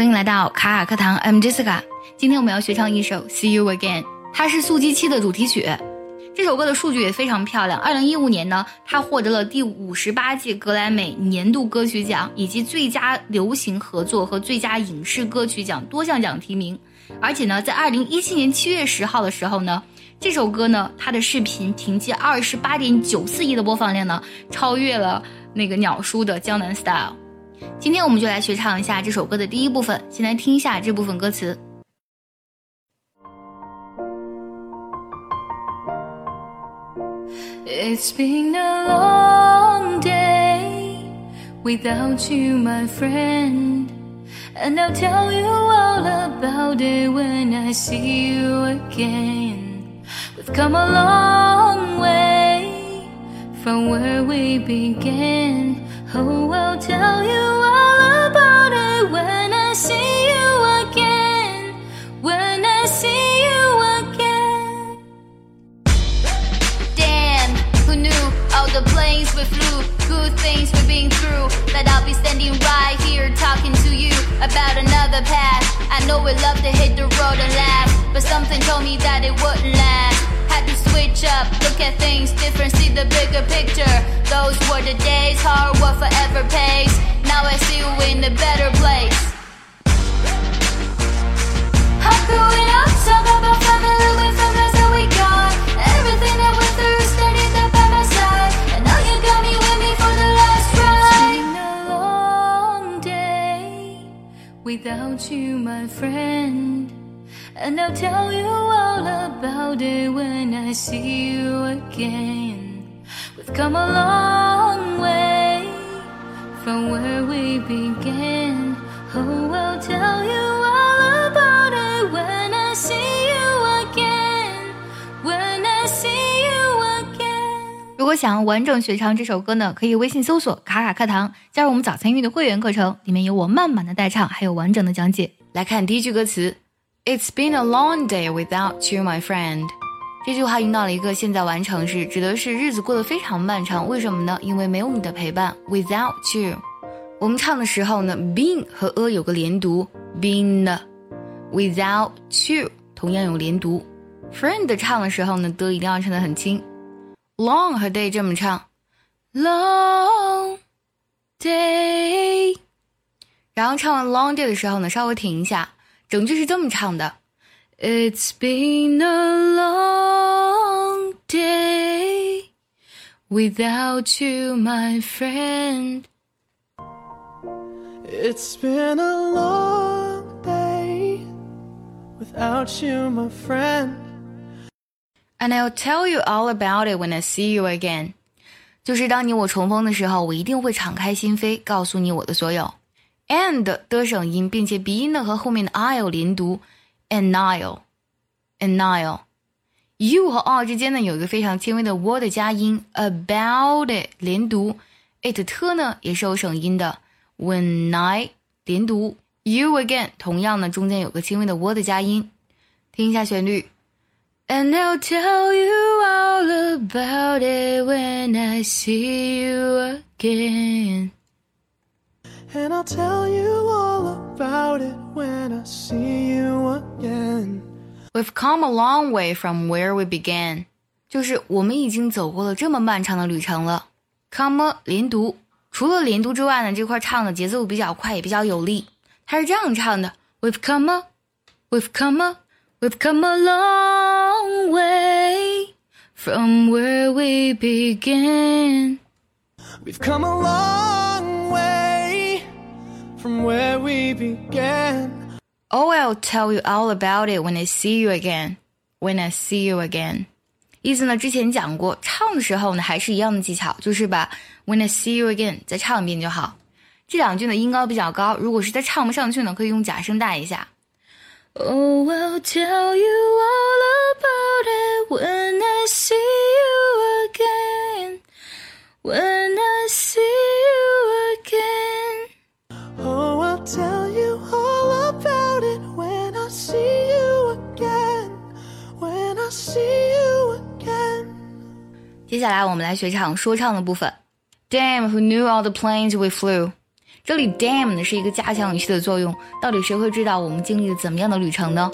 欢迎来到卡卡课堂，I'm Jessica。今天我们要学唱一首《See You Again》，它是《速激七》的主题曲。这首歌的数据也非常漂亮。二零一五年呢，它获得了第五十八届格莱美年度歌曲奖，以及最佳流行合作和最佳影视歌曲奖多项奖提名。而且呢，在二零一七年七月十号的时候呢，这首歌呢，它的视频凭借二十八点九四亿的播放量呢，超越了那个鸟叔的《江南 Style》。今天我们就来学唱一下这首歌的第一部分，先来听一下这部分歌词。It's been a long day without you, my friend. And I'll tell you all about it when I see you again. We've come a long way from where we began. Oh, I'll tell you all about it when I see you again. When I see you again. Damn, who knew all the planes we flew, good things we've been through. That I'll be standing right here talking to you about another path. I know we love to hit the road and laugh, but something told me that it wouldn't last. Switch up, look at things different, see the bigger picture. Those were the days, hard work forever pays. Now I see you in a better place. Could we not talk about family when that's how we got? Everything that went through, standing there by my side. And now you got me with me for the last ride. It's been a long day without you, my friend. And I'll tell you all about it when I see you again. We've come a long way from where we began. Oh, I'll tell you all about it when I see you again. When I see you again. 如果想要完整学唱这首歌呢，可以微信搜索“卡卡课堂”，加入我们早餐英语的会员课程，里面有我慢慢的代唱，还有完整的讲解。来看第一句歌词：It's been a long day without you, my friend。这句话用到了一个现在完成式，指的是日子过得非常漫长。为什么呢？因为没有你的陪伴，without you。我们唱的时候呢，been 和 a 有个连读，been。without you 同样有连读。friend 唱的时候呢，的一定要唱的很轻。long 和 day 这么唱，long day。然后唱完 long day 的时候呢，稍微停一下，整句是这么唱的：It's been a long day without you, my friend。 It's been a long day without you, my friend. And I'll tell you all about it when I see you again。就是当你我重逢的时候，我一定会敞开心扉，告诉你我的所有。 And 的省音，并且鼻音呢和后面的 il 连读，anile，anile。you 和 r 之间呢有一个非常轻微的 w 的加音，about it 连读，it 特呢也是有省音的，when I 连读，you again 同样呢中间有个轻微的 w 的加音。听一下旋律。And I'll tell you all about it when I see you again. And I'll tell you all about it when I see you again. We've come a long way from where we began. 就是我们已经走过了这么漫长的旅程了。Come 连读，除了连读之外呢，这块唱的节奏比较快，也比较有力。它是这样唱的：We've come a, we've come a, we've come a long way from where we began. We've come a long way from where we began. Oh, I'll tell you all about it when I see you again. When I see you again，意思呢，之前讲过，唱的时候呢，还是一样的技巧，就是把 When I see you again 再唱一遍就好。这两句呢，音高比较高，如果实在唱不上去呢，可以用假声带一下。 Oh, I'll tell you all about it when I see you 接下来我们来学唱说唱的部分。Damn, who knew all the planes we flew？这里 damn 呢是一个加强语气的作用，到底谁会知道我们经历了怎么样的旅程呢？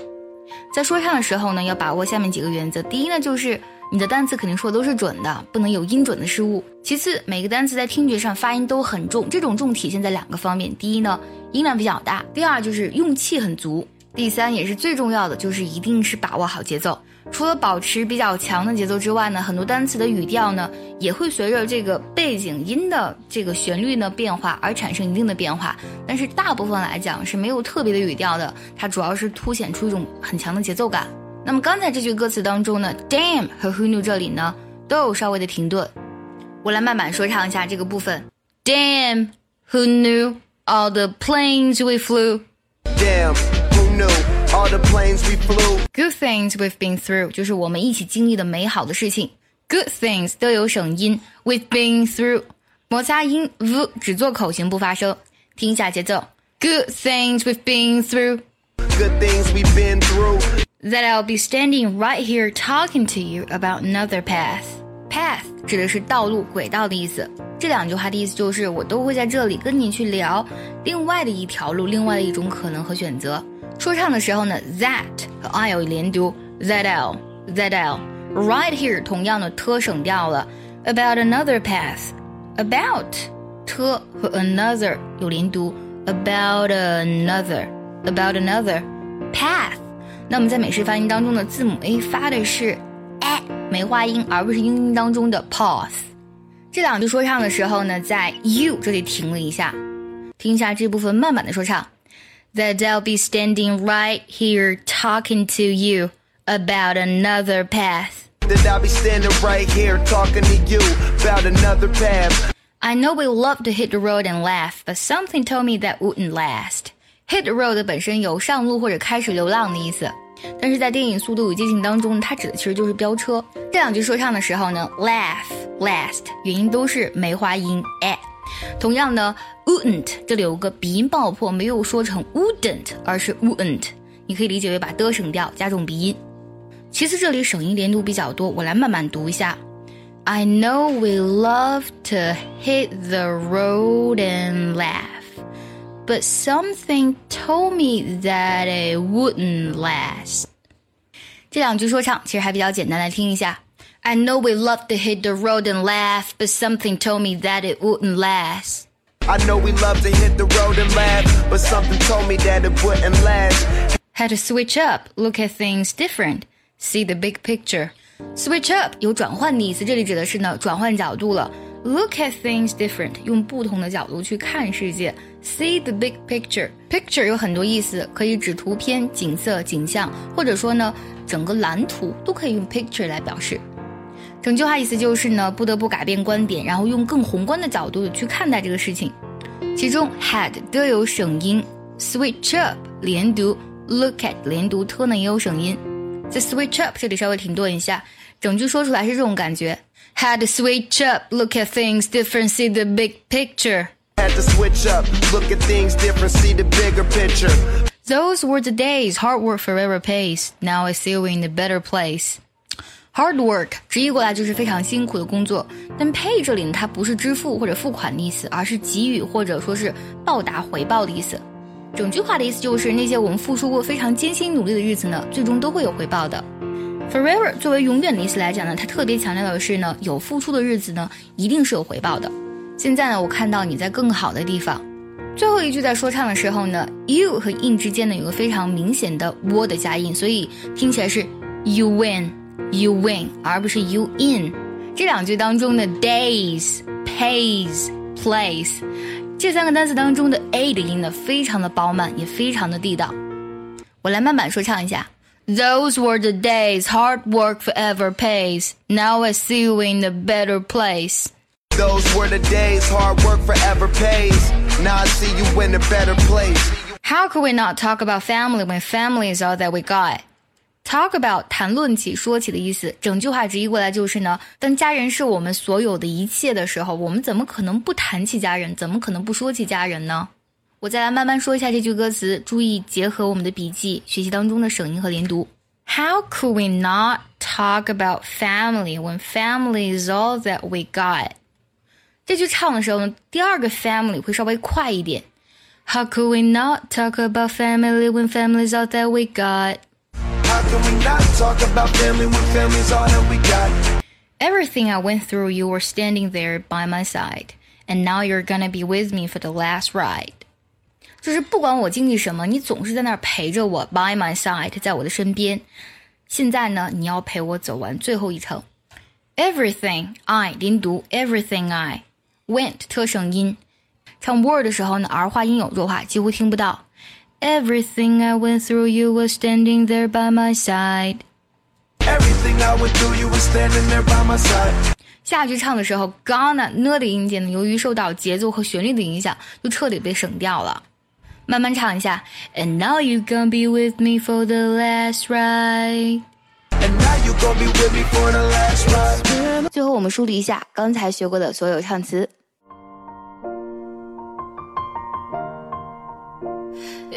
在说唱的时候呢，要把握下面几个原则。第一呢，就是你的单词肯定说的都是准的，不能有音准的失误。其次，每个单词在听觉上发音都很重，这种重体现在两个方面。第一呢，音量比较大；第二就是用气很足。第三也是最重要的，就是一定是把握好节奏。除了保持比较强的节奏之外呢，很多单词的语调呢也会随着这个背景音的这个旋律呢变化而产生一定的变化。但是大部分来讲是没有特别的语调的，它主要是凸显出一种很强的节奏感。那么刚才这句歌词当中呢，damn 和 who knew 这里呢都有稍微的停顿，我来慢慢说唱一下这个部分。Damn who knew all the planes we flew。Damn, who knew? All the planes we flew. Good things we've been through，就是我们一起经历的美好的事情。Good things 都有省音，we've been through 摩擦音 v 只做口型不发声。听一下节奏。Good things we've been through Good things we've been through. that I'll be standing right here talking to you about another path. Path 指的是道路、轨道的意思。这两句话的意思就是我都会在这里跟你去聊另外的一条路，另外的一种可能和选择。 说唱的时候呢，that 和 I'll 连读，that l that l right here 同样的 t 省掉了，about another path about t 和 another 有连读，about another about another path。那么在美式发音当中的字母 a 发的是 a 梅花音，而不是英音当中的 path。这两句说唱的时候呢，在 you 这里停了一下，听一下这部分慢慢的说唱。That I'll be standing right here talking to you about another path. That I'll be standing right here talking to you about another path. I know we love to hit the road and laugh, but something told me that wouldn't last. Hit the road 本身有上路或者开始流浪的意思，但是在电影《速度与激情》当中，它指的其实就是飙车。这两句说唱的时候呢，laugh、last 元音都是梅花音 a。同样呢 ，wouldn't 这里有个鼻音爆破，没有说成 wouldn't，而是 wouldn't，你可以理解为把的省掉，加重鼻音。其次，这里省音连读比较多，我来慢慢读一下。I know we love to hit the road and laugh, but something told me that it wouldn't last. 这两句说唱其实还比较简单，来听一下。I know we love to hit the road and laugh, but something told me that it wouldn't last. I know we love to hit the road and laugh, but something told me that it wouldn't last. Had to switch up, look at things different, see the big picture. Switch up 有转换的意思，这里指的是呢转换角度了。Look at things different，用不同的角度去看世界。See the big picture。Picture 有很多意思，可以指图片、景色、景象，或者说呢整个蓝图都可以用 picture 来表示。 整句话意思就是呢，不得不改变观点，然后用更宏观的角度去看待这个事情。其中 had 都有省音，switch up 连读，look at 连读，t 呢也有省音。在 switch up 这里稍微停顿一下，整句说出来是这种感觉。Had to switch up, look at things different, see the big picture. Had to switch up, look at things different, see the bigger picture. Those were the days, hard work forever pays. Now I see you in a better place. Hard work 直译过来就是非常辛苦的工作，但 pay 这里呢，它不是支付或者付款的意思，而是给予或者说是报答回报的意思。整句话的意思就是那些我们付出过非常艰辛努力的日子呢，最终都会有回报的。Forever 作为永远的意思来讲呢，它特别强调的是呢，有付出的日子呢，一定是有回报的。现在呢，我看到你在更好的地方。最后一句在说唱的时候呢，you 和 in 之间呢有个非常明显的 w 的加音，所以听起来是 you win win，you win，而不是 you in。这两句当中的 days、pays、place 这三个单词当中的 a 的音呢，非常的饱满，也非常的地道。我来慢慢说唱一下。Those were the days, hard work forever pays. Now I see you in a better place. Those were the days, hard work forever pays. Now I see you in a better place. How could we not talk about family when family is all that we got? Talk about 谈论起、说起的意思，整句话直译过来就是呢，当家人是我们所有的一切的时候，我们怎么可能不谈起家人？怎么可能不说起家人呢？我再来慢慢说一下这句歌词，注意结合我们的笔记学习当中的省音和连读。How could we not talk about family when family is all that we got？这句唱的时候呢，第二个 family 会稍微快一点。How could we not talk about family when family is all that we got? How can we not talk about family when family's all that we got? Everything I went through, you were standing there by my side, and now you're gonna be with me for the last ride. 就是不管我经历什么，你总是在那儿陪着我，by my side，在我的身边。现在呢，你要陪我走完最后一程。Everything I 连读，Everything I went 特省音。唱 word 的时候呢，儿化音有弱化，几乎听不到。 Everything I went through, you were standing there by my side. Everything I went through, you were standing there by my side. 下句唱的时候，gonna 呢的音节呢，由于受到节奏和旋律的影响，就彻底被省掉了。慢慢唱一下，And now you gonna be with me for the last ride。 And now you gon' be with me for the last ride. 最后我们梳理一下刚才学过的所有唱词。